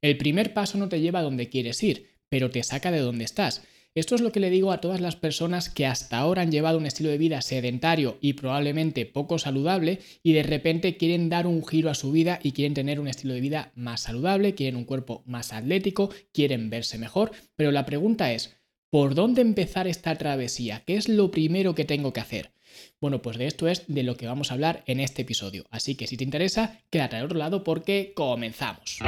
El primer paso no te lleva a donde quieres ir, pero te saca de donde estás. Esto es lo que le digo a todas las personas que hasta ahora han llevado un estilo de vida sedentario y probablemente poco saludable y de repente quieren dar un giro a su vida y quieren tener un estilo de vida más saludable, quieren un cuerpo más atlético, quieren verse mejor, pero la pregunta es, ¿por dónde empezar esta travesía? ¿Qué es lo primero que tengo que hacer? Bueno, pues de esto es de lo que vamos a hablar en este episodio. Así que si te interesa, quédate al otro lado porque comenzamos.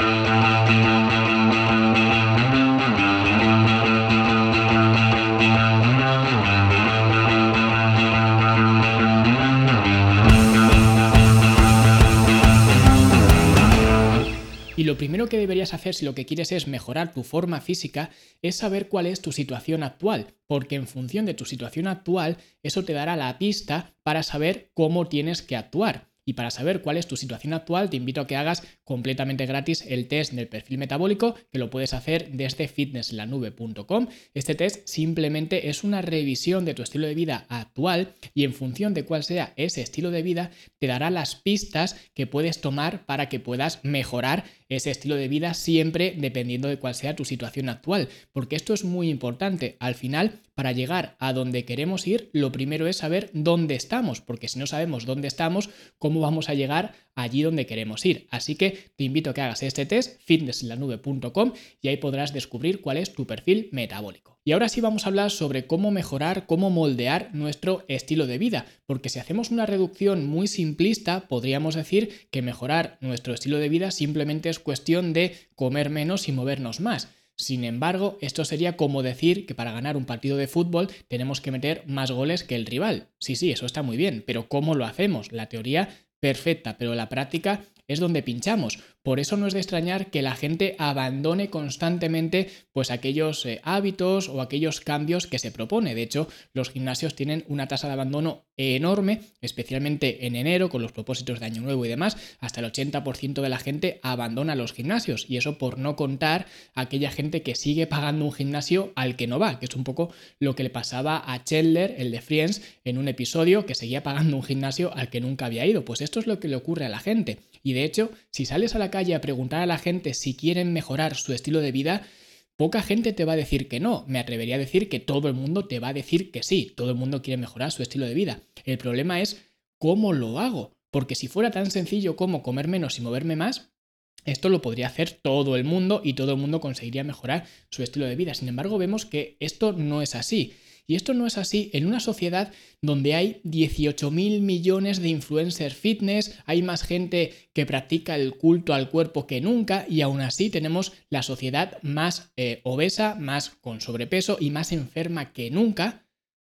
Lo primero que deberías hacer si lo que quieres es mejorar tu forma física es saber cuál es tu situación actual, porque en función de tu situación actual eso te dará la pista para saber cómo tienes que actuar. Y para saber cuál es tu situación actual, te invito a que hagas completamente gratis el test del perfil metabólico, que lo puedes hacer desde fitnesslanube.com. Este test simplemente es una revisión de tu estilo de vida actual y en función de cuál sea ese estilo de vida, te dará las pistas que puedes tomar para que puedas mejorar ese estilo de vida siempre dependiendo de cuál sea tu situación actual, porque esto es muy importante. Al final, para llegar a donde queremos ir, lo primero es saber dónde estamos, porque si no sabemos dónde estamos, ¿cómo vamos a llegar allí donde queremos ir? Así que te invito a que hagas este test, fitnesslanube.com, y ahí podrás descubrir cuál es tu perfil metabólico. Y ahora sí vamos a hablar sobre cómo mejorar, cómo moldear nuestro estilo de vida, porque si hacemos una reducción muy simplista, podríamos decir que mejorar nuestro estilo de vida simplemente es cuestión de comer menos y movernos más. Sin embargo, esto sería como decir que para ganar un partido de fútbol tenemos que meter más goles que el rival. Sí, sí, eso está muy bien, pero ¿cómo lo hacemos? La teoría perfecta, pero la práctica es donde pinchamos. Por eso no es de extrañar que la gente abandone constantemente pues aquellos eh, hábitos o aquellos cambios que se propone. De hecho, los gimnasios tienen una tasa de abandono enorme, especialmente en enero con los propósitos de año nuevo y demás. Hasta el 80% de la gente abandona los gimnasios y eso por no contar aquella gente que sigue pagando un gimnasio al que no va, que es un poco lo que le pasaba a Chandler, el de Friends, en un episodio que seguía pagando un gimnasio al que nunca había ido. Pues esto es lo que le ocurre a la gente. Y de hecho, si sales a la calle a preguntar a la gente si quieren mejorar su estilo de vida, poca gente te va a decir que no. Me atrevería a decir que todo el mundo te va a decir que sí. Todo el mundo quiere mejorar su estilo de vida. El problema es cómo lo hago. Porque si fuera tan sencillo como comer menos y moverme más, esto lo podría hacer todo el mundo y todo el mundo conseguiría mejorar su estilo de vida. Sin embargo, vemos que esto no es así. Y esto no es así en una sociedad donde hay 18 mil millones de influencers fitness, hay más gente que practica el culto al cuerpo que nunca y aún así tenemos la sociedad más eh, obesa, más con sobrepeso y más enferma que nunca,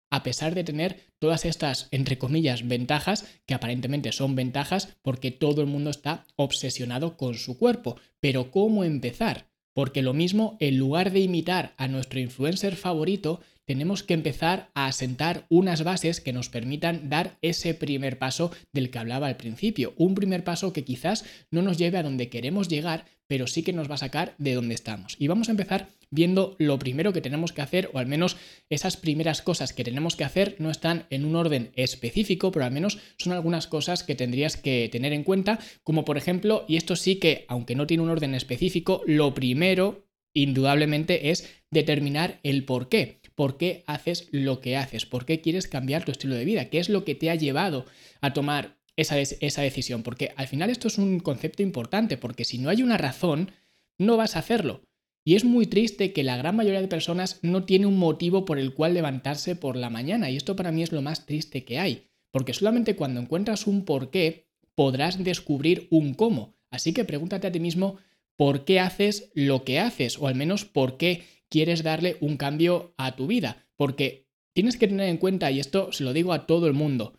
a pesar de tener todas estas, entre comillas, ventajas, que aparentemente son ventajas porque todo el mundo está obsesionado con su cuerpo. Pero ¿cómo empezar? Porque lo mismo, en lugar de imitar a nuestro influencer favorito, tenemos que empezar a asentar unas bases que nos permitan dar ese primer paso del que hablaba al principio. Un primer paso que quizás no nos lleve a donde queremos llegar, pero sí que nos va a sacar de donde estamos. Y vamos a empezar viendo lo primero que tenemos que hacer, o al menos esas primeras cosas que tenemos que hacer no están en un orden específico, pero al menos son algunas cosas que tendrías que tener en cuenta, como por ejemplo, y esto sí que, aunque no tiene un orden específico, lo primero, indudablemente, es determinar el por qué por qué haces lo que haces, por qué quieres cambiar tu estilo de vida, qué es lo que te ha llevado a tomar esa, esa decisión, porque al final esto es un concepto importante, porque si no hay una razón, no vas a hacerlo. Y es muy triste que la gran mayoría de personas no tiene un motivo por el cual levantarse por la mañana, y esto para mí es lo más triste que hay, porque solamente cuando encuentras un por qué podrás descubrir un cómo. Así que pregúntate a ti mismo por qué haces lo que haces, o al menos por qué quieres darle un cambio a tu vida. Porque tienes que tener en cuenta, y esto se lo digo a todo el mundo,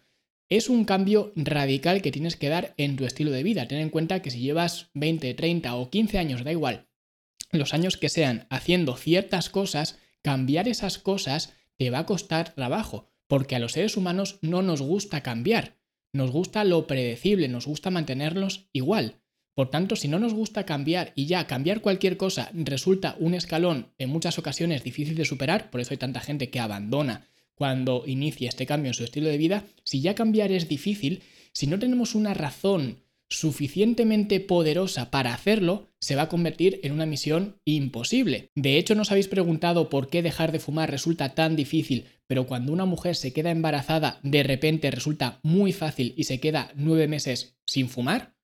es un cambio radical que tienes que dar en tu estilo de vida. Ten en cuenta que si llevas 20, 30 o 15 años, da igual, los años que sean, haciendo ciertas cosas, cambiar esas cosas te va a costar trabajo, porque a los seres humanos no nos gusta cambiar, nos gusta lo predecible, nos gusta mantenerlos igual. Por tanto, si no nos gusta cambiar y ya cambiar cualquier cosa resulta un escalón en muchas ocasiones difícil de superar, por eso hay tanta gente que abandona cuando inicia este cambio en su estilo de vida, si ya cambiar es difícil, si no tenemos una razón suficientemente poderosa para hacerlo, se va a convertir en una misión imposible. De hecho, nos habéis preguntado por qué dejar de fumar resulta tan difícil, pero cuando una mujer se queda embarazada, de repente resulta muy fácil y se queda nueve meses sin fumar.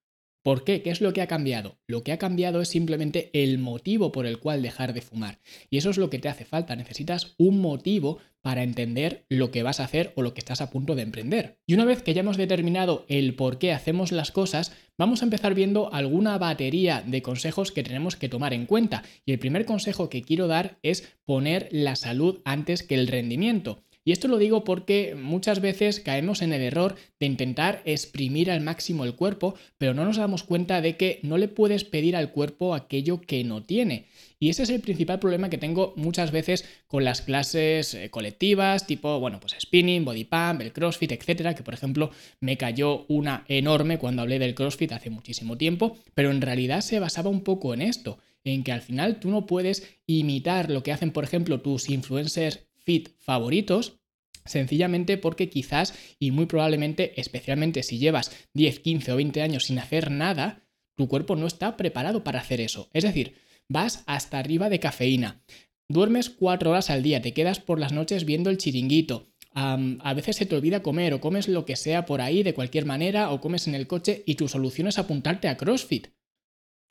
¿Por qué? ¿Qué es lo que ha cambiado? Lo que ha cambiado es simplemente el motivo por el cual dejar de fumar. Y eso es lo que te hace falta. Necesitas un motivo para entender lo que vas a hacer o lo que estás a punto de emprender. Y una vez que ya hemos determinado el por qué hacemos las cosas, vamos a empezar viendo alguna batería de consejos que tenemos que tomar en cuenta. Y el primer consejo que quiero dar es poner la salud antes que el rendimiento. Y esto lo digo porque muchas veces caemos en el error de intentar exprimir al máximo el cuerpo, pero no nos damos cuenta de que no le puedes pedir al cuerpo aquello que no tiene. Y ese es el principal problema que tengo muchas veces con las clases eh, colectivas, tipo, bueno, pues spinning, body pump, el crossfit, etcétera, que por ejemplo me cayó una enorme cuando hablé del crossfit hace muchísimo tiempo, pero en realidad se basaba un poco en esto, en que al final tú no puedes imitar lo que hacen, por ejemplo, tus influencers fit favoritos, sencillamente porque quizás y muy probablemente, especialmente si llevas 10, 15 o 20 años sin hacer nada, tu cuerpo no está preparado para hacer eso. Es decir, vas hasta arriba de cafeína, duermes 4 horas al día, te quedas por las noches viendo el chiringuito, a veces se te olvida comer o comes lo que sea por ahí de cualquier manera o comes en el coche y tu solución es apuntarte a CrossFit.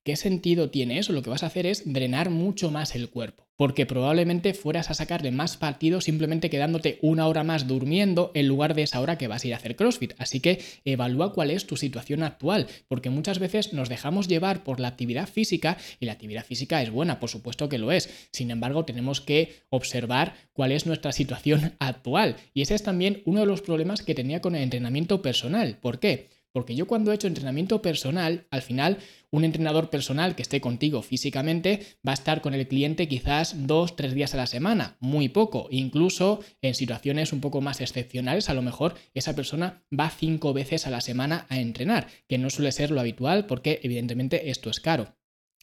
¿Qué sentido tiene eso? Lo que vas a hacer es drenar mucho más el cuerpo, porque probablemente fueras a sacarle más partido simplemente quedándote una hora más durmiendo en lugar de esa hora que vas a ir a hacer CrossFit. Así que evalúa cuál es tu situación actual, porque muchas veces nos dejamos llevar por la actividad física y la actividad física es buena, por supuesto que lo es. Sin embargo, tenemos que observar cuál es nuestra situación actual. Y ese es también uno de los problemas que tenía con el entrenamiento personal. ¿Por qué? Porque yo cuando he hecho entrenamiento personal, al final un entrenador personal que esté contigo físicamente va a estar con el cliente quizás dos, tres días a la semana, muy poco. Incluso en situaciones un poco más excepcionales, a lo mejor esa persona va cinco veces a la semana a entrenar, que no suele ser lo habitual porque evidentemente esto es caro.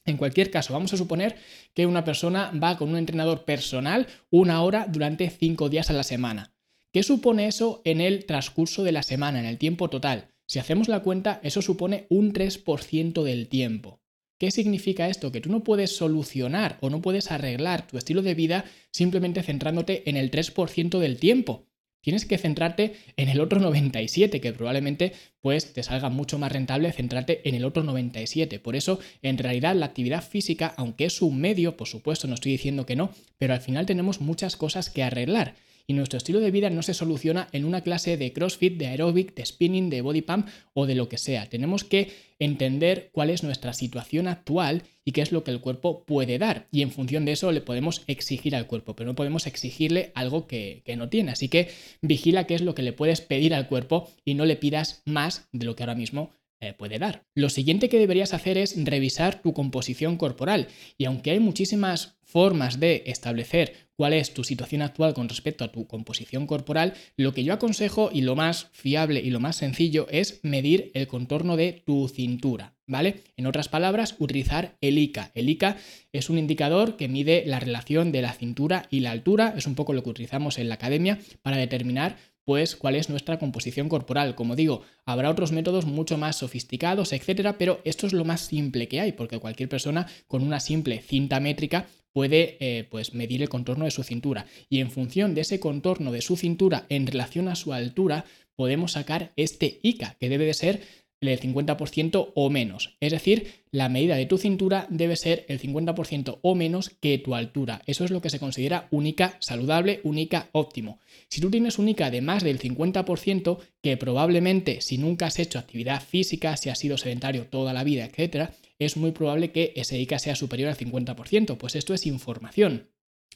En cualquier caso, vamos a suponer que una persona va con un entrenador personal una hora durante cinco días a la semana. ¿Qué supone eso en el transcurso de la semana, en el tiempo total? Si hacemos la cuenta, eso supone un 3% del tiempo. ¿Qué significa esto? Que tú no puedes solucionar o no puedes arreglar tu estilo de vida simplemente centrándote en el 3% del tiempo. Tienes que centrarte en el otro 97, que probablemente pues te salga mucho más rentable centrarte en el otro 97. Por eso, en realidad, la actividad física, aunque es un medio, por supuesto, no estoy diciendo que no, pero al final tenemos muchas cosas que arreglar y nuestro estilo de vida no se soluciona en una clase de CrossFit, de aeróbic, de spinning, de body pump o de lo que sea. Tenemos que entender cuál es nuestra situación actual y qué es lo que el cuerpo puede dar. Y en función de eso le podemos exigir al cuerpo, pero no podemos exigirle algo que, no tiene. Así que vigila qué es lo que le puedes pedir al cuerpo y no le pidas más de lo que ahora mismo eh, puede dar. Lo siguiente que deberías hacer es revisar tu composición corporal. Y aunque hay muchísimas formas de establecer cuál es tu situación actual con respecto a tu composición corporal, lo que yo aconsejo y lo más fiable y lo más sencillo es medir el contorno de tu cintura, ¿vale? En otras palabras, utilizar el ICA. El ICA es un indicador que mide la relación de la cintura y la altura, es un poco lo que utilizamos en la academia para determinar pues cuál es nuestra composición corporal. Como digo, habrá otros métodos mucho más sofisticados, etcétera, pero esto es lo más simple que hay, porque cualquier persona con una simple cinta métrica puede eh, pues medir el contorno de su cintura y en función de ese contorno de su cintura en relación a su altura podemos sacar este ICA que debe de ser el 50% o menos. Es decir, la medida de tu cintura debe ser el 50% o menos que tu altura. Eso es lo que se considera única saludable, única óptimo. Si tú tienes única de más del 50%, que probablemente si nunca has hecho actividad física, si has sido sedentario toda la vida, etc., es muy probable que ese ICA sea superior al 50%. Pues esto es información.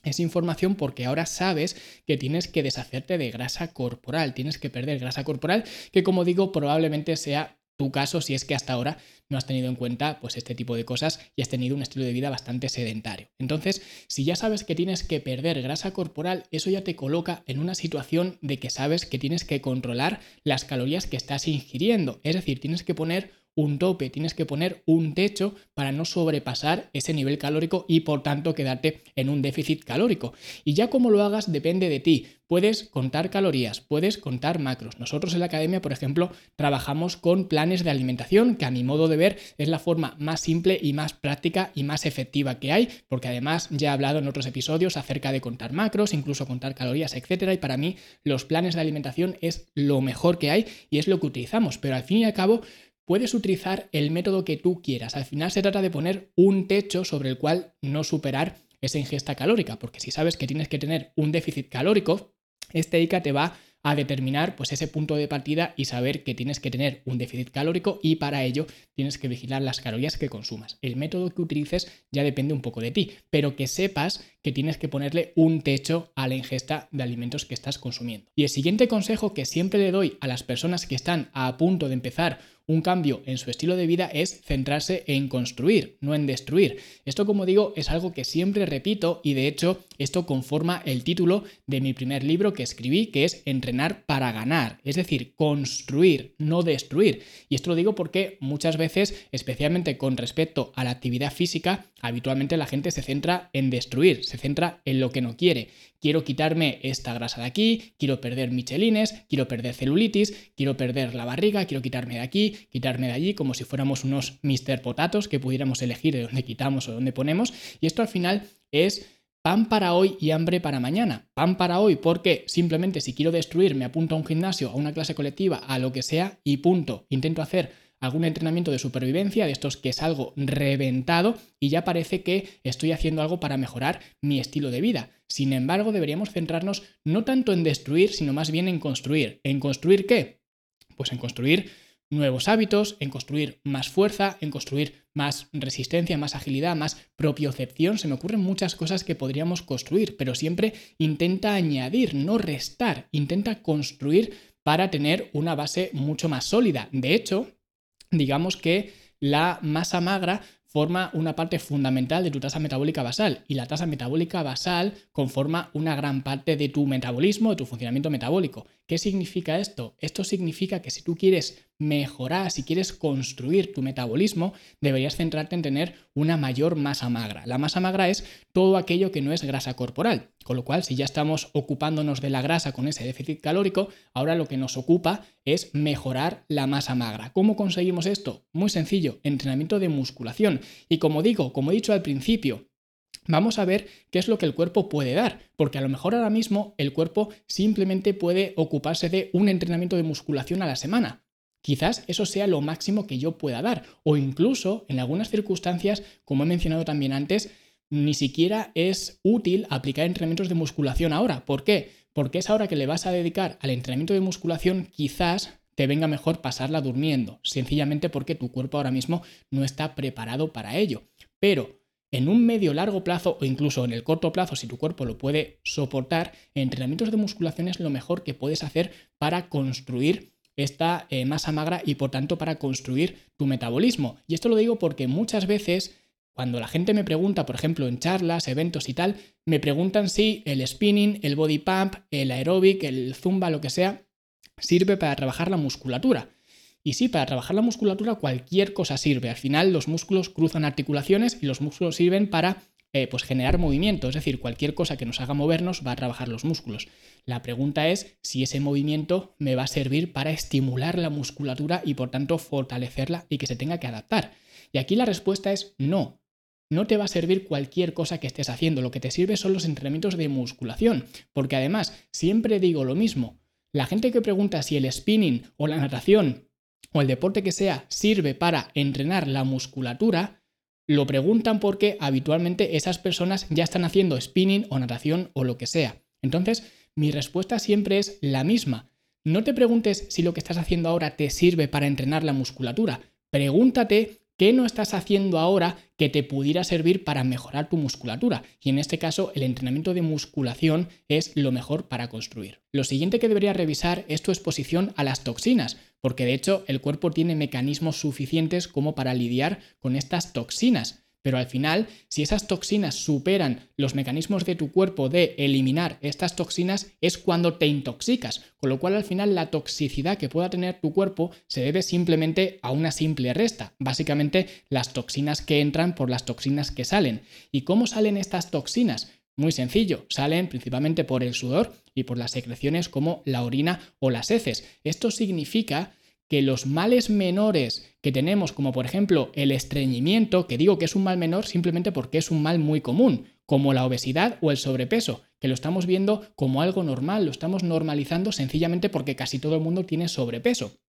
Es información porque ahora sabes que tienes que deshacerte de grasa corporal, tienes que perder grasa corporal, que como digo probablemente sea tu caso si es que hasta ahora no has tenido en cuenta pues este tipo de cosas y has tenido un estilo de vida bastante sedentario. Entonces, si ya sabes que tienes que perder grasa corporal, eso ya te coloca en una situación de que sabes que tienes que controlar las calorías que estás ingiriendo, es decir, tienes que poner un tope, tienes que poner un techo para no sobrepasar ese nivel calórico y por tanto quedarte en un déficit calórico. Y ya como lo hagas depende de ti. Puedes contar calorías, puedes contar macros. Nosotros en la academia, por ejemplo, trabajamos con planes de alimentación, que a mi modo de ver es la forma más simple y más práctica y más efectiva que hay, porque además ya he hablado en otros episodios acerca de contar macros, incluso contar calorías, etcétera, y para mí los planes de alimentación es lo mejor que hay y es lo que utilizamos, pero al fin y al cabo puedes utilizar el método que tú quieras. Al final se trata de poner un techo sobre el cual no superar esa ingesta calórica, porque si sabes que tienes que tener un déficit calórico, este ICA te va a determinar pues ese punto de partida y saber que tienes que tener un déficit calórico y para ello tienes que vigilar las calorías que consumas. El método que utilices ya depende un poco de ti, pero que sepas que tienes que ponerle un techo a la ingesta de alimentos que estás consumiendo. Y el siguiente consejo que siempre le doy a las personas que están a punto de empezar un cambio en su estilo de vida es centrarse en construir, no en destruir. Esto, como digo, es algo que siempre repito y de hecho esto conforma el título de mi primer libro que escribí, que es Entrenar para ganar, es decir, construir, no destruir. Y esto lo digo porque muchas veces, especialmente con respecto a la actividad física, habitualmente la gente se centra en destruir, se centra en lo que no quiere. Quiero quitarme esta grasa de aquí, quiero perder michelines, quiero perder celulitis, quiero perder la barriga, quiero quitarme de aquí, quitarme de allí, como si fuéramos unos Mr. Potatos que pudiéramos elegir de dónde quitamos o dónde ponemos. Y esto al final es pan para hoy y hambre para mañana. Pan para hoy porque simplemente si quiero destruir me apunto a un gimnasio, a una clase colectiva, a lo que sea y punto. Intento hacer algún entrenamiento de supervivencia, de estos que es algo reventado y ya parece que estoy haciendo algo para mejorar mi estilo de vida. Sin embargo, deberíamos centrarnos no tanto en destruir, sino más bien en construir. ¿En construir qué? Pues en construir nuevos hábitos, en construir más fuerza, en construir más resistencia, más agilidad, más propiocepción. Se me ocurren muchas cosas que podríamos construir, pero siempre intenta añadir, no restar, intenta construir para tener una base mucho más sólida. De hecho, digamos que la masa magra forma una parte fundamental de tu tasa metabólica basal y la tasa metabólica basal conforma una gran parte de tu metabolismo, de tu funcionamiento metabólico. ¿Qué significa esto? Esto significa que si tú quieres mejorar, si quieres construir tu metabolismo, deberías centrarte en tener una mayor masa magra. La masa magra es todo aquello que no es grasa corporal, con lo cual si ya estamos ocupándonos de la grasa con ese déficit calórico, ahora lo que nos ocupa es mejorar la masa magra. ¿Cómo conseguimos esto? Muy sencillo, entrenamiento de musculación. Y como digo, como he dicho al principio, Vamos a ver qué es lo que el cuerpo puede dar, porque a lo mejor ahora mismo el cuerpo simplemente puede ocuparse de un entrenamiento de musculación a la semana, Quizás eso sea lo máximo que yo pueda dar. O incluso, en algunas circunstancias, como he mencionado también antes, ni siquiera es útil aplicar entrenamientos de musculación ahora. ¿Por qué? Porque es ahora que le vas a dedicar al entrenamiento de musculación, quizás te venga mejor pasarla durmiendo, sencillamente porque tu cuerpo ahora mismo no está preparado para ello. Pero en un medio largo plazo o incluso en el corto plazo, si tu cuerpo lo puede soportar, entrenamientos de musculación es lo mejor que puedes hacer para construir esta eh, masa magra y por tanto para construir tu metabolismo. Y esto lo digo porque muchas veces cuando la gente me pregunta, por ejemplo, en charlas, eventos y tal, me preguntan si el spinning, el body pump, el aeróbic, el zumba, lo que sea, sirve para trabajar la musculatura. Y sí, para trabajar la musculatura cualquier cosa sirve. Al final los músculos cruzan articulaciones y los músculos sirven para eh, pues generar movimiento, es decir, cualquier cosa que nos haga movernos va a trabajar los músculos. La pregunta es si ese movimiento me va a servir para estimular la musculatura y por tanto fortalecerla y que se tenga que adaptar. Y aquí la respuesta es no. No te va a servir cualquier cosa que estés haciendo, lo que te sirve son los entrenamientos de musculación, porque además siempre digo lo mismo. La gente que pregunta si el spinning o la natación o el deporte que sea sirve para entrenar la musculatura, lo preguntan porque habitualmente esas personas ya están haciendo spinning o natación o lo que sea. Entonces, mi respuesta siempre es la misma. No te preguntes si lo que estás haciendo ahora te sirve para entrenar la musculatura. Pregúntate ¿Qué no estás haciendo ahora que te pudiera servir para mejorar tu musculatura? Y en este caso, el entrenamiento de musculación es lo mejor para construir. Lo siguiente que deberías revisar es tu exposición a las toxinas, porque de hecho el cuerpo tiene mecanismos suficientes como para lidiar con estas toxinas. Pero al final, si esas toxinas superan los mecanismos de tu cuerpo de eliminar estas toxinas, es cuando te intoxicas. Con lo cual al final la toxicidad que pueda tener tu cuerpo se debe simplemente a una simple resta. Básicamente las toxinas que entran por las toxinas que salen. ¿Y cómo salen estas toxinas? Muy sencillo, salen principalmente por el sudor y por las secreciones como la orina o las heces. Esto significa que los males menores que tenemos, como por ejemplo el estreñimiento, que digo que es un mal menor simplemente porque es un mal muy común, como la obesidad o el sobrepeso, que lo estamos viendo como algo normal, lo estamos normalizando sencillamente porque casi todo el mundo tiene sobrepeso.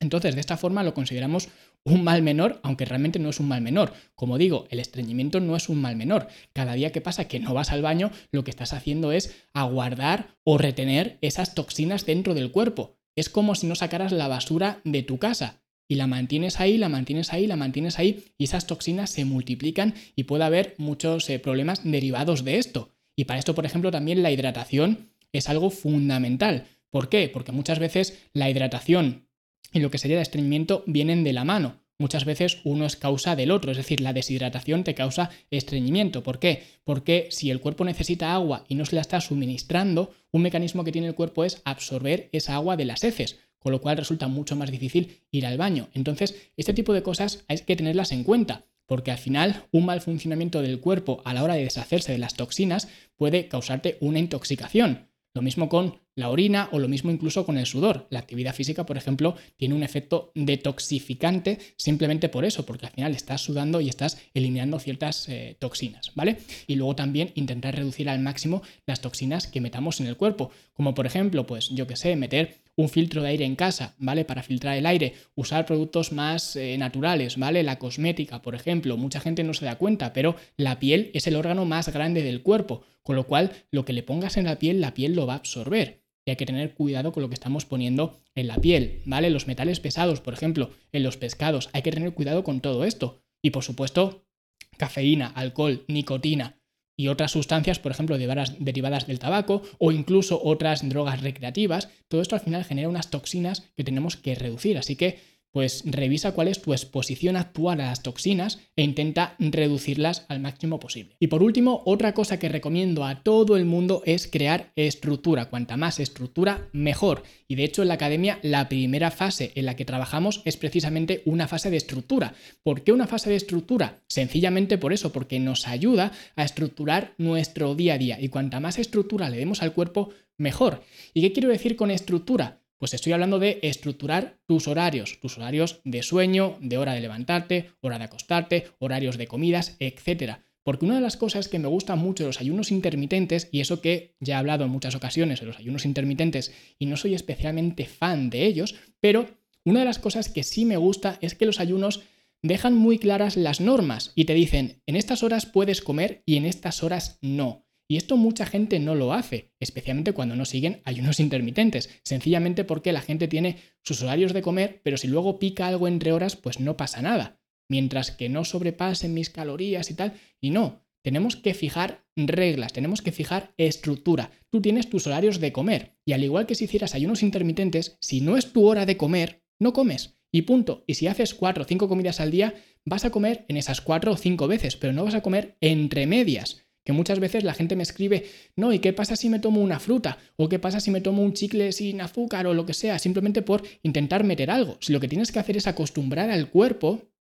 Entonces, de esta forma lo consideramos un mal menor, aunque realmente no es un mal menor. Como digo, el estreñimiento no es un mal menor. Cada día que pasa que no vas al baño, lo que estás haciendo es aguardar o retener esas toxinas dentro del cuerpo. Es como si no sacaras la basura de tu casa y la mantienes ahí, la mantienes ahí, la mantienes ahí y esas toxinas se multiplican y puede haber muchos eh, problemas derivados de esto. Y para esto, por ejemplo, también la hidratación es algo fundamental. ¿Por qué? Porque muchas veces la hidratación y lo que sería el estreñimiento vienen de la mano. Muchas veces uno es causa del otro, es decir, la deshidratación te causa estreñimiento. ¿Por qué? Porque si el cuerpo necesita agua y no se la está suministrando, un mecanismo que tiene el cuerpo es absorber esa agua de las heces, con lo cual resulta mucho más difícil ir al baño. Entonces, este tipo de cosas hay que tenerlas en cuenta, porque al final un mal funcionamiento del cuerpo a la hora de deshacerse de las toxinas puede causarte una intoxicación. Lo mismo con la orina o lo mismo incluso con el sudor. La actividad física, por ejemplo, tiene un efecto detoxificante simplemente por eso, porque al final estás sudando y estás eliminando ciertas eh, toxinas, ¿vale? Y luego también intentar reducir al máximo las toxinas que metamos en el cuerpo, como por ejemplo, pues yo que sé, meter un filtro de aire en casa, ¿vale? Para filtrar el aire, usar productos más eh, naturales, ¿vale? La cosmética, por ejemplo, mucha gente no se da cuenta, pero la piel es el órgano más grande del cuerpo, con lo cual lo que le pongas en la piel, la piel lo va a absorber. Y hay que tener cuidado con lo que estamos poniendo en la piel, ¿vale? Los metales pesados, por ejemplo, en los pescados, hay que tener cuidado con todo esto. Y por supuesto, cafeína, alcohol, nicotina, y otras sustancias, por ejemplo, derivadas del tabaco o incluso otras drogas recreativas, todo esto al final genera unas toxinas que tenemos que reducir. Así que pues revisa cuál es tu exposición actual a las toxinas e intenta reducirlas al máximo posible. Y por último, otra cosa que recomiendo a todo el mundo es crear estructura. Cuanta más estructura, mejor. Y de hecho en la academia la primera fase en la que trabajamos es precisamente una fase de estructura. ¿Por qué una fase de estructura? Sencillamente por eso, porque nos ayuda a estructurar nuestro día a día. Y cuanta más estructura le demos al cuerpo, mejor. ¿Y qué quiero decir con estructura? Pues estoy hablando de estructurar tus horarios, tus horarios de sueño, de hora de levantarte, hora de acostarte, horarios de comidas, etc. Porque una de las cosas que me gusta mucho de los ayunos intermitentes, y eso que ya he hablado en muchas ocasiones de los ayunos intermitentes y no soy especialmente fan de ellos, pero una de las cosas que sí me gusta es que los ayunos dejan muy claras las normas y te dicen, en estas horas puedes comer y en estas horas no. Y esto mucha gente no lo hace, especialmente cuando no siguen ayunos intermitentes, sencillamente porque la gente tiene sus horarios de comer, pero si luego pica algo entre horas, pues no pasa nada. Mientras que no sobrepasen mis calorías y tal, y no, tenemos que fijar reglas, tenemos que fijar estructura. Tú tienes tus horarios de comer, y al igual que si hicieras ayunos intermitentes, si no es tu hora de comer, no comes. Y punto. Y si haces cuatro o cinco comidas al día, vas a comer en esas cuatro o cinco veces, pero no vas a comer entre medias. Que muchas veces la gente me escribe, no, ¿y qué pasa si me tomo una fruta? ¿O qué pasa si me tomo un chicle sin azúcar o lo que sea? Simplemente por intentar meter algo. Si lo que tienes que hacer es acostumbrar al cuerpo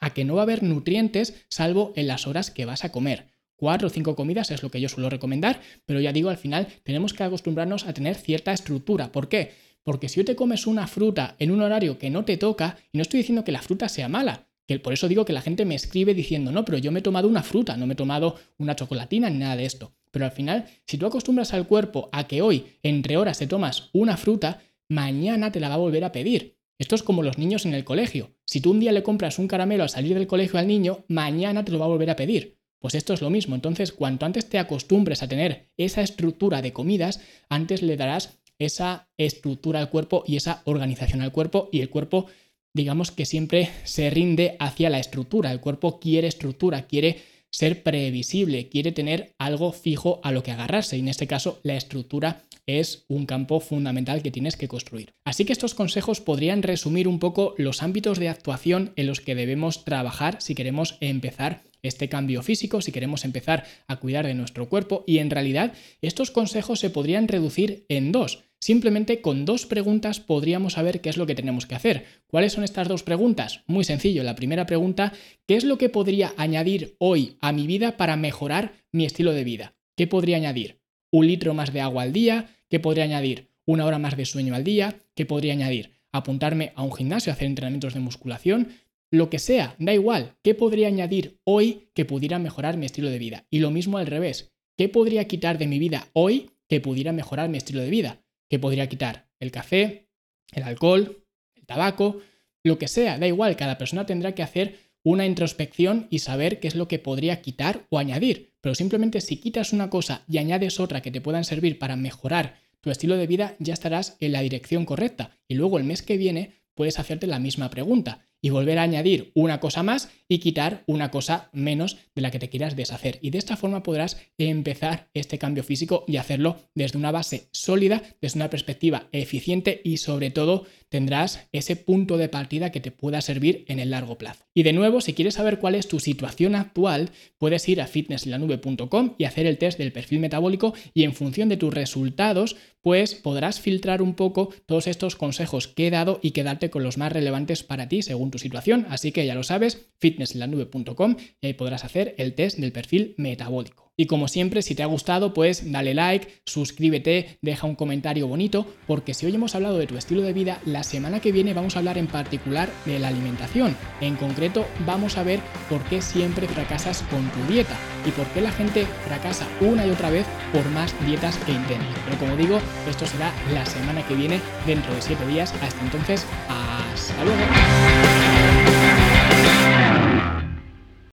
a que no va a haber nutrientes salvo en las horas que vas a comer. Cuatro o cinco comidas es lo que yo suelo recomendar, pero ya digo, al final tenemos que acostumbrarnos a tener cierta estructura. ¿Por qué? Porque si hoy te comes una fruta en un horario que no te toca, y no estoy diciendo que la fruta sea mala, que por eso digo que la gente me escribe diciendo, no, pero yo me he tomado una fruta, no me he tomado una chocolatina ni nada de esto. Pero al final, si tú acostumbras al cuerpo a que hoy, entre horas, te tomas una fruta, mañana te la va a volver a pedir. Esto es como los niños en el colegio. Si tú un día le compras un caramelo al salir del colegio al niño, mañana te lo va a volver a pedir. Pues esto es lo mismo. Entonces, cuanto antes te acostumbres a tener esa estructura de comidas, antes le darás esa estructura al cuerpo y esa organización al cuerpo y el cuerpo digamos que siempre se rinde hacia la estructura. El cuerpo quiere estructura, quiere ser previsible, quiere tener algo fijo a lo que agarrarse y en este caso la estructura es un campo fundamental que tienes que construir. Así que estos consejos podrían resumir un poco los ámbitos de actuación en los que debemos trabajar si queremos empezar este cambio físico, si queremos empezar a cuidar de nuestro cuerpo y en realidad estos consejos se podrían reducir en dos. Simplemente con dos preguntas podríamos saber qué es lo que tenemos que hacer. ¿Cuáles son estas dos preguntas? Muy sencillo. La primera pregunta, ¿qué es lo que podría añadir hoy a mi vida para mejorar mi estilo de vida? ¿Qué podría añadir? ¿Un litro más de agua al día? ¿Qué podría añadir? ¿Una hora más de sueño al día? ¿Qué podría añadir? ¿Apuntarme a un gimnasio, hacer entrenamientos de musculación? Lo que sea, da igual. ¿Qué podría añadir hoy que pudiera mejorar mi estilo de vida? Y lo mismo al revés. ¿Qué podría quitar de mi vida hoy que pudiera mejorar mi estilo de vida? Que podría quitar el café, el alcohol, el tabaco, lo que sea, da igual, cada persona tendrá que hacer una introspección y saber qué es lo que podría quitar o añadir. Pero simplemente si quitas una cosa y añades otra que te puedan servir para mejorar tu estilo de vida, ya estarás en la dirección correcta. Y luego el mes que viene puedes hacerte la misma pregunta y volver a añadir una cosa más y quitar una cosa menos de la que te quieras deshacer. Y de esta forma podrás empezar este cambio físico y hacerlo desde una base sólida, desde una perspectiva eficiente y sobre todo tendrás ese punto de partida que te pueda servir en el largo plazo. Y de nuevo, si quieres saber cuál es tu situación actual, puedes ir a fitnesslanube.com y hacer el test del perfil metabólico y en función de tus resultados, pues podrás filtrar un poco todos estos consejos que he dado y quedarte con los más relevantes para ti según tu situación. Así que ya lo sabes, fitnesslanube.com y ahí podrás hacer el test del perfil metabólico. Y como siempre, si te ha gustado, pues dale like, suscríbete, deja un comentario bonito, porque si hoy hemos hablado de tu estilo de vida, la semana que viene vamos a hablar en particular de la alimentación. En concreto, vamos a ver por qué siempre fracasas con tu dieta y por qué la gente fracasa una y otra vez por más dietas que intenten. Pero como digo, esto será la semana que viene, dentro de 7 días. Hasta entonces, hasta luego.